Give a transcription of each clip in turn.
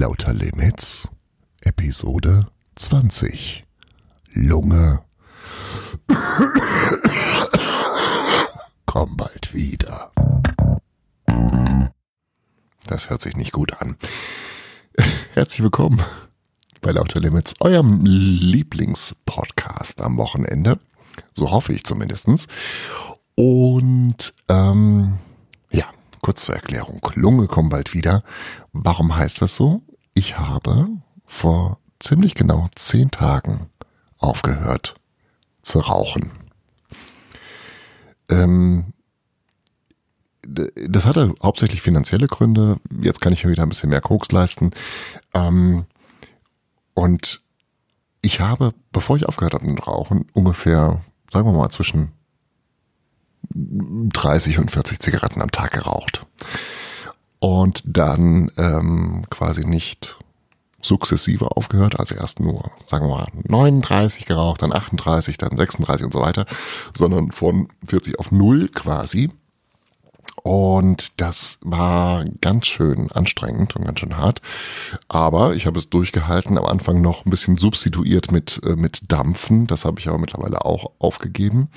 Lauter Limits, Episode 20. Lunge. Komm bald wieder. Das hört sich nicht gut an. Herzlich willkommen bei Lauter Limits, eurem Lieblingspodcast am Wochenende. So hoffe ich zumindestens. Und ähm, ja, kurz zur Erklärung. Lunge kommen bald wieder. Warum heißt das so? Ich habe vor ziemlich genau zehn Tagen aufgehört zu rauchen. Ähm, das hatte hauptsächlich finanzielle Gründe. Jetzt kann ich mir wieder ein bisschen mehr Koks leisten. Ähm, und ich habe, bevor ich aufgehört habe mit Rauchen, ungefähr, sagen wir mal, zwischen 30 und 40 Zigaretten am Tag geraucht. Und dann ähm, quasi nicht sukzessive aufgehört, also erst nur, sagen wir mal, 39 geraucht, dann 38, dann 36 und so weiter, sondern von 40 auf 0 quasi. Und das war ganz schön anstrengend und ganz schön hart. Aber ich habe es durchgehalten, am Anfang noch ein bisschen substituiert mit, äh, mit Dampfen. Das habe ich aber mittlerweile auch aufgegeben.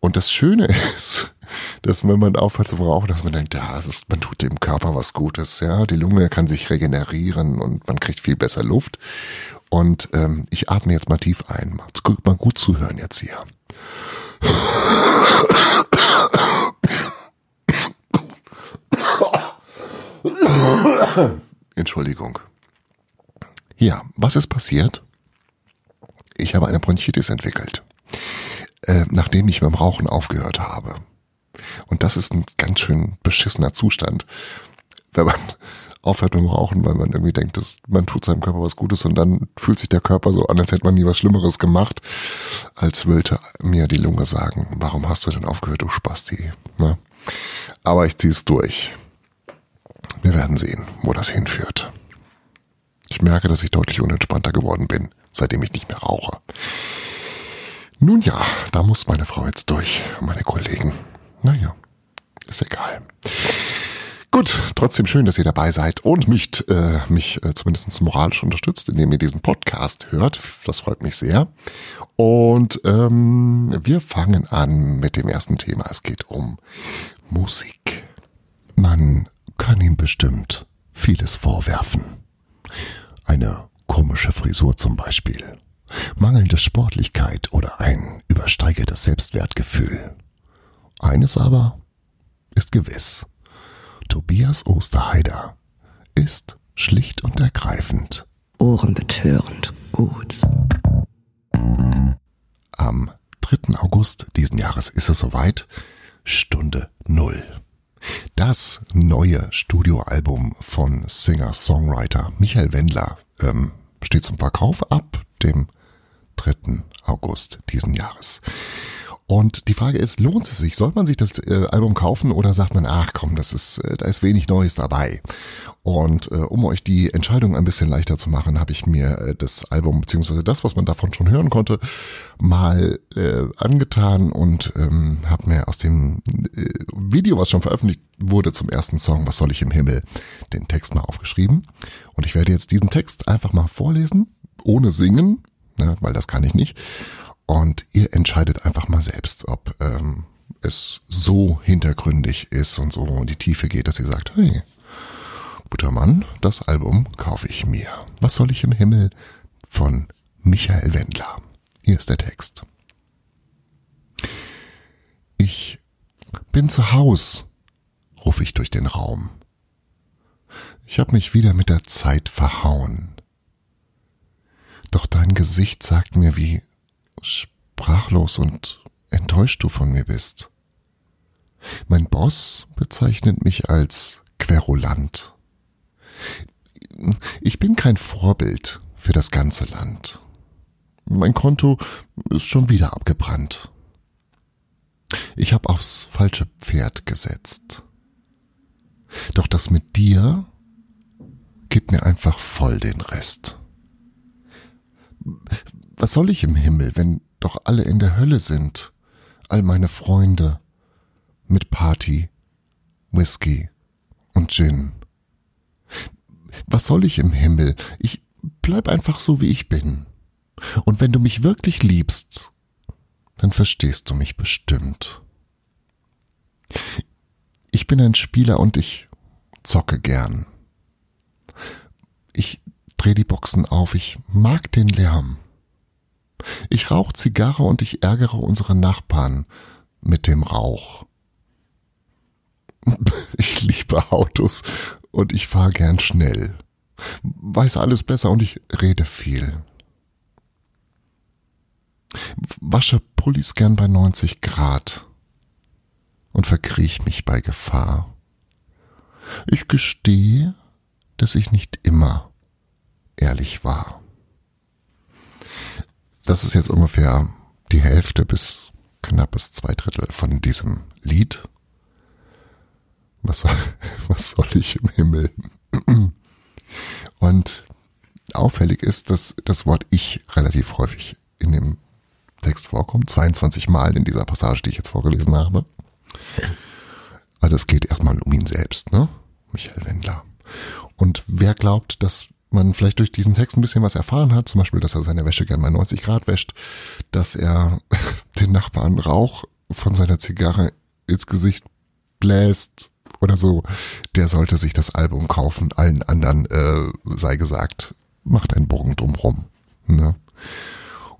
Und das Schöne ist, dass wenn man aufhört zu rauchen, dass man denkt, ja, es ist, man tut dem Körper was Gutes, ja, die Lunge kann sich regenerieren und man kriegt viel besser Luft. Und ähm, ich atme jetzt mal tief ein. Mal, mal gut zuhören jetzt hier. Entschuldigung. Ja, was ist passiert? Ich habe eine Bronchitis entwickelt äh, nachdem ich beim Rauchen aufgehört habe. Und das ist ein ganz schön beschissener Zustand, wenn man aufhört mit dem Rauchen, weil man irgendwie denkt, dass man tut seinem Körper was Gutes und dann fühlt sich der Körper so an, als hätte man nie was Schlimmeres gemacht, als wollte mir die Lunge sagen, warum hast du denn aufgehört, du Spasti? Ne? Aber ich ziehe es durch. Wir werden sehen, wo das hinführt. Ich merke, dass ich deutlich unentspannter geworden bin, seitdem ich nicht mehr rauche. Nun ja, da muss meine Frau jetzt durch, meine Kollegen. Naja, ist egal. Gut, trotzdem schön, dass ihr dabei seid und mich, äh, mich äh, zumindest moralisch unterstützt, indem ihr diesen Podcast hört. Das freut mich sehr. Und ähm, wir fangen an mit dem ersten Thema. Es geht um Musik. Man kann ihm bestimmt vieles vorwerfen. Eine komische Frisur zum Beispiel mangelnde Sportlichkeit oder ein übersteigertes Selbstwertgefühl. Eines aber ist gewiss. Tobias Osterheider ist schlicht und ergreifend ohrenbetörend gut. Am 3. August diesen Jahres ist es soweit, Stunde Null. Das neue Studioalbum von Singer-Songwriter Michael Wendler ähm, steht zum Verkauf ab dem 3. August diesen Jahres. Und die Frage ist, lohnt es sich? Soll man sich das äh, Album kaufen oder sagt man, ach komm, das ist, äh, da ist wenig Neues dabei? Und äh, um euch die Entscheidung ein bisschen leichter zu machen, habe ich mir äh, das Album beziehungsweise das, was man davon schon hören konnte, mal äh, angetan und ähm, habe mir aus dem äh, Video, was schon veröffentlicht wurde zum ersten Song, Was soll ich im Himmel, den Text mal aufgeschrieben. Und ich werde jetzt diesen Text einfach mal vorlesen, ohne singen, ne, weil das kann ich nicht. Und ihr entscheidet einfach mal selbst, ob ähm, es so hintergründig ist und so in die Tiefe geht, dass ihr sagt, hey, guter Mann, das Album kaufe ich mir. Was soll ich im Himmel von Michael Wendler? Hier ist der Text. Ich bin zu Haus, rufe ich durch den Raum. Ich habe mich wieder mit der Zeit verhauen. Doch dein Gesicht sagt mir, wie sprachlos und enttäuscht du von mir bist. Mein Boss bezeichnet mich als querulant. Ich bin kein Vorbild für das ganze Land. Mein Konto ist schon wieder abgebrannt. Ich habe aufs falsche Pferd gesetzt. Doch das mit dir gibt mir einfach voll den Rest was soll ich im Himmel, wenn doch alle in der Hölle sind? All meine Freunde mit Party, Whisky und Gin. Was soll ich im Himmel? Ich bleib einfach so, wie ich bin. Und wenn du mich wirklich liebst, dann verstehst du mich bestimmt. Ich bin ein Spieler und ich zocke gern. Ich dreh die Boxen auf, ich mag den Lärm. Ich rauch Zigarre und ich ärgere unsere Nachbarn mit dem Rauch. Ich liebe Autos und ich fahre gern schnell. Weiß alles besser und ich rede viel. Wasche Pullis gern bei 90 Grad und verkriech mich bei Gefahr. Ich gestehe, dass ich nicht immer ehrlich war. Das ist jetzt ungefähr die Hälfte bis knappes zwei Drittel von diesem Lied. Was soll, was soll ich im Himmel? Und auffällig ist, dass das Wort ich relativ häufig in dem Text vorkommt. 22 Mal in dieser Passage, die ich jetzt vorgelesen habe. Also es geht erstmal um ihn selbst, ne? Michael Wendler. Und wer glaubt, dass man vielleicht durch diesen Text ein bisschen was erfahren hat, zum Beispiel, dass er seine Wäsche gern mal 90 Grad wäscht, dass er den Nachbarn Rauch von seiner Zigarre ins Gesicht bläst oder so, der sollte sich das Album kaufen. Allen anderen äh, sei gesagt, macht einen Bogen drumrum. Ne?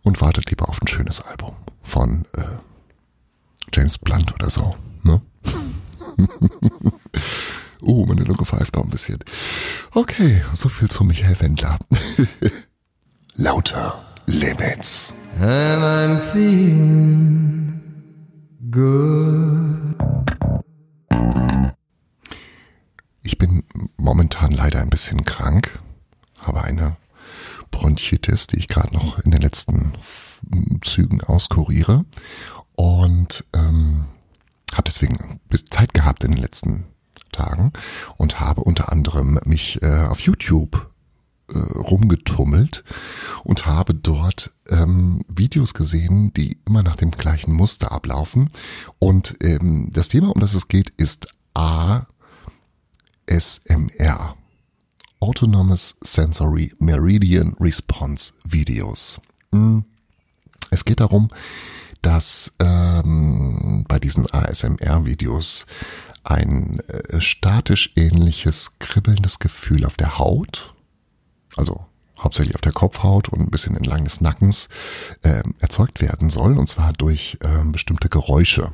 Und wartet lieber auf ein schönes Album von äh, James Blunt oder so. Ne? oh, meine Lunge pfeift noch ein bisschen. Okay, so viel zu Michael Wendler. Lauter Limits. And I'm feeling good. Ich bin momentan leider ein bisschen krank, habe eine Bronchitis, die ich gerade noch in den letzten Zügen auskuriere und ähm, habe deswegen bis Zeit gehabt in den letzten Tagen und habe unter anderem mich äh, auf YouTube äh, rumgetummelt und habe dort ähm, Videos gesehen, die immer nach dem gleichen Muster ablaufen. Und ähm, das Thema, um das es geht, ist ASMR. Autonomous Sensory Meridian Response Videos. Hm. Es geht darum, dass ähm, bei diesen ASMR-Videos ein äh, statisch ähnliches kribbelndes Gefühl auf der Haut, also hauptsächlich auf der Kopfhaut und ein bisschen entlang des Nackens, äh, erzeugt werden soll, und zwar durch äh, bestimmte Geräusche,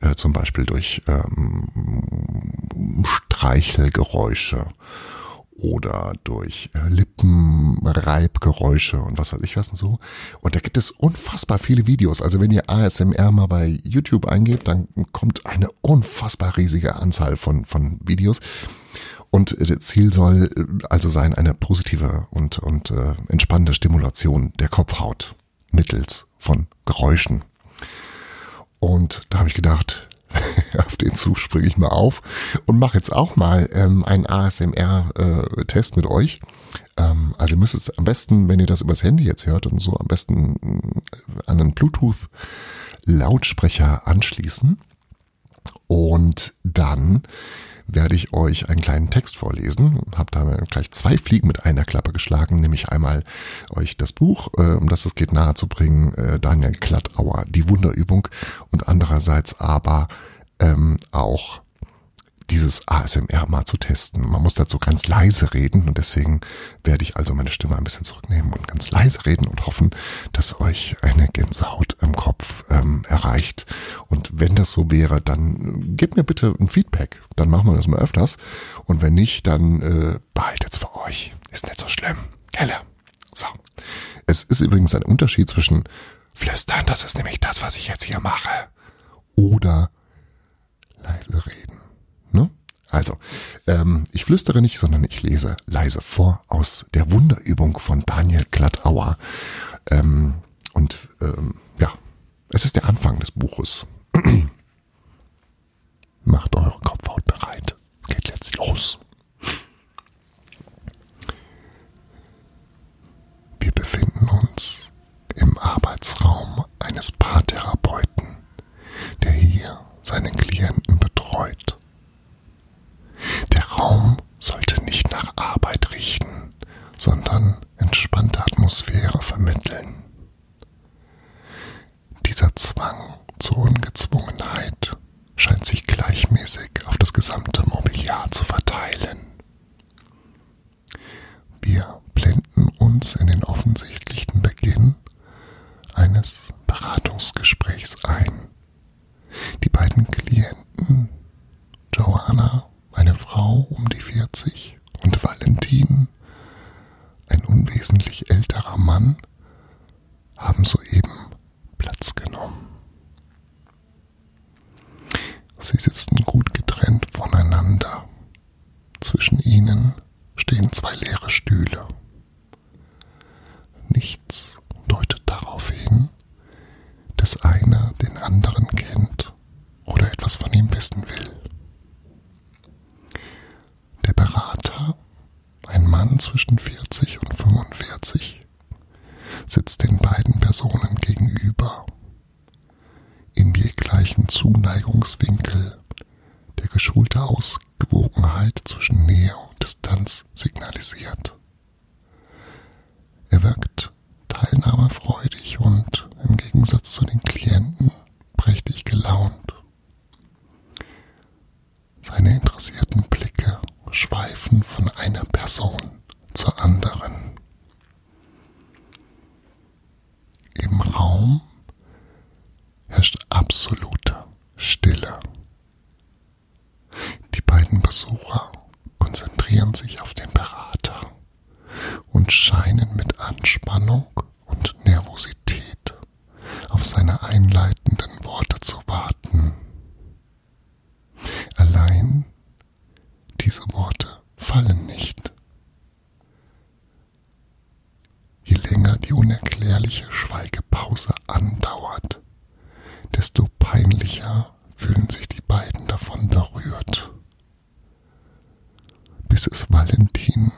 äh, zum Beispiel durch ähm, Streichelgeräusche oder durch äh, Lippenreibgeräusche und was weiß ich was und so. Und da gibt es unfassbar viele Videos. Also wenn ihr ASMR mal bei YouTube eingebt, dann kommt eine unfassbar riesige Anzahl von, von Videos. Und das Ziel soll äh, also sein, eine positive und, und äh, entspannende Stimulation der Kopfhaut mittels von Geräuschen. Und da habe ich gedacht, auf den Zug springe ich mal auf und mache jetzt auch mal ähm, einen ASMR-Test äh, mit euch. Ähm, also ihr müsst es am besten, wenn ihr das übers Handy jetzt hört und so am besten äh, an einen Bluetooth-Lautsprecher anschließen. Und dann werde ich euch einen kleinen Text vorlesen und habe da gleich zwei Fliegen mit einer Klappe geschlagen, nämlich einmal euch das Buch, äh, um das es geht, nahezubringen, äh, Daniel Klattauer, die Wunderübung und andererseits aber ähm, auch dieses ASMR mal zu testen. Man muss dazu ganz leise reden und deswegen werde ich also meine Stimme ein bisschen zurücknehmen und ganz leise reden und hoffen, dass euch eine Gänsehaut im Kopf ähm, erreicht. Und wenn das so wäre, dann gebt mir bitte ein Feedback. Dann machen wir das mal öfters. Und wenn nicht, dann äh, behaltet's für euch. Ist nicht so schlimm. Gelle. So. Es ist übrigens ein Unterschied zwischen flüstern, das ist nämlich das, was ich jetzt hier mache, oder leise reden. Also, ähm, ich flüstere nicht, sondern ich lese leise vor aus der Wunderübung von Daniel Glattauer. Ähm, und ähm, ja, es ist der Anfang des Buches. Macht eure Kopfhaut bereit. Es geht jetzt los. Wir befinden uns im Arbeitsraum eines Paartherapeuten, der hier seinen Klienten betreut. Der Raum sollte nicht nach Arbeit riechen. sondern entspannte Atmosphäre vermitteln. Zwang zur Ungezwungenheit scheint sich gleichmäßig auf das gesamte Mobiliar zu verteilen. Wir blenden uns in den offensichtlichen Beginn eines Beratungsgesprächs ein. Die beiden Klienten, Joanna, eine Frau um die 40, und Valentin, ein unwesentlich älterer Mann, haben soeben Platz genommen. Sie sitzen gut getrennt voneinander. Zwischen ihnen stehen zwei leere Stühle. Nichts deutet darauf hin, dass einer den anderen kennt oder etwas von ihm wissen will. Der Berater, ein Mann zwischen 40 und 45, sitzt den beiden Personen gegenüber. Im je gleichen Zuneigungswinkel der geschulte Ausgewogenheit zwischen Nähe und Distanz signalisiert. Er wirkt teilnahmefreudig und im Gegensatz zu den Klienten prächtig gelaunt. Seine interessierten Blicke schweifen von einer Person zur anderen. Im Raum absolute Stille. Die beiden Besucher konzentrieren sich auf den Berater und scheinen mit Anspannung und Nervosität auf seine einleitenden Worte zu warten. Allein diese Worte fallen nicht. Je länger die unerklärliche Schweigepause andauert, desto peinlicher fühlen sich die beiden davon berührt, bis es Valentin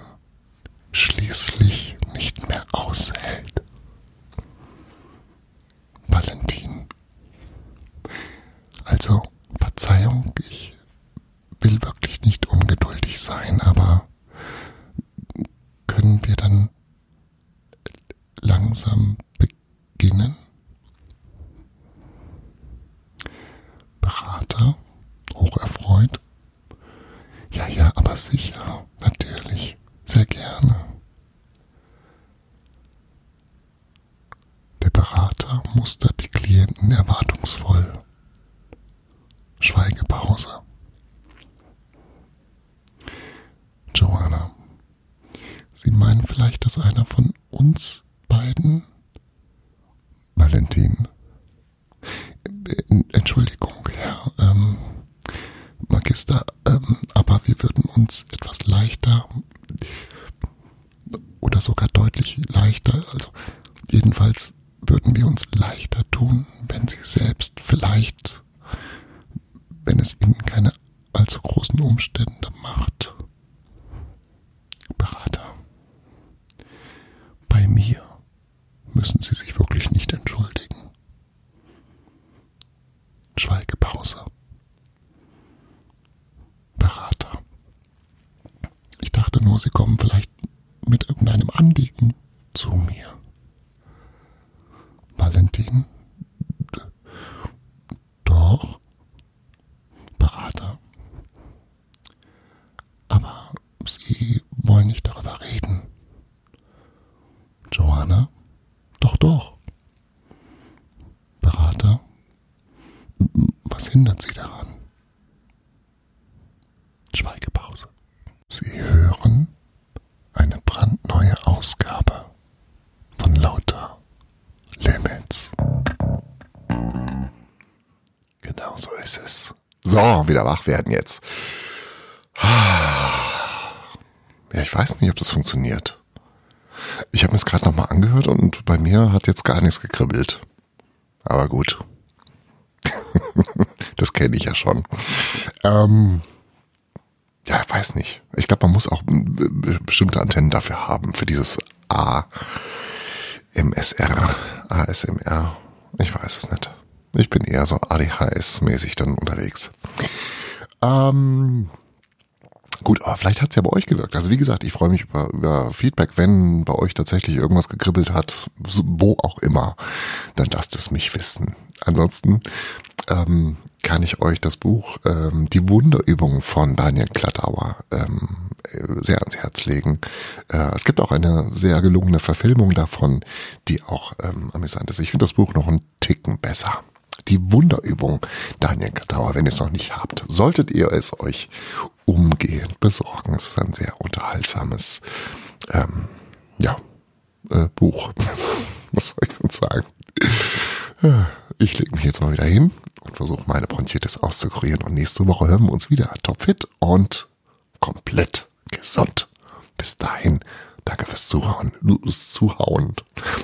schließlich nicht mehr aushält. Valentin. Also, Verzeihung, ich will wirklich nicht ungeduldig sein, aber können wir dann langsam beginnen? Berater, hocherfreut. Ja, ja, aber sicher, natürlich, sehr gerne. Der Berater mustert die Klienten erwartungsvoll. Schweigepause. Joanna, Sie meinen vielleicht, dass einer von uns beiden Valentin. Äh, Entschuldigung, Herr ähm, Magister, ähm, aber wir würden uns etwas leichter oder sogar deutlich leichter, also jedenfalls würden wir uns leichter tun, wenn Sie selbst vielleicht, wenn es Ihnen keine allzu großen Umstände macht. Berater. Bei mir müssen Sie sich wirklich nicht entschuldigen. Schweigepause. Berater. Ich dachte nur, Sie kommen vielleicht mit irgendeinem Anliegen zu mir. Valentin. Doch. Berater. Aber Sie wollen nicht darüber reden. Joanna? Doch, doch. Berater? Was hindert Sie daran? Ist es. So, wieder wach werden jetzt. Ja, ich weiß nicht, ob das funktioniert. Ich habe mir es gerade nochmal angehört und bei mir hat jetzt gar nichts gekribbelt. Aber gut. das kenne ich ja schon. Ähm, ja, weiß nicht. Ich glaube, man muss auch bestimmte Antennen dafür haben, für dieses A, MSR, ASMR. Ich weiß es nicht. Ich bin eher so ADHS-mäßig dann unterwegs. Ähm, Gut, aber vielleicht hat's ja bei euch gewirkt. Also wie gesagt, ich freue mich über, über Feedback, wenn bei euch tatsächlich irgendwas gekribbelt hat, wo auch immer, dann lasst es mich wissen. Ansonsten ähm, kann ich euch das Buch ähm, Die Wunderübung von Daniel Klattauer ähm, sehr ans Herz legen. Äh, es gibt auch eine sehr gelungene Verfilmung davon, die auch ähm, amüsant ist. Ich finde das Buch noch einen Ticken besser. Die Wunderübung Daniel Klattauer, wenn ihr es noch nicht habt, solltet ihr es euch umgehend besorgen. Es ist ein sehr unterhaltsames ähm, ja, äh, Buch. Was soll ich sonst sagen? Ich lege mich jetzt mal wieder hin und versuche meine Bronchitis auszukurieren. Und nächste Woche hören wir uns wieder topfit und komplett gesund. Bis dahin, danke fürs Zuhauen. Zuhauen.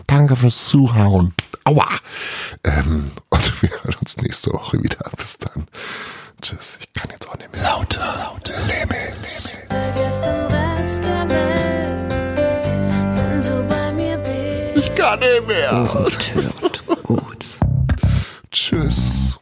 Danke fürs Zuhauen. Aua. Ähm, und wir hören uns nächste Woche wieder. Bis dann. Tschüss. Ich kann jetzt auch nicht mehr. Lauter, lauter Limits. Ich kann nicht mehr. Ohrenbetörend gut. Tschüss.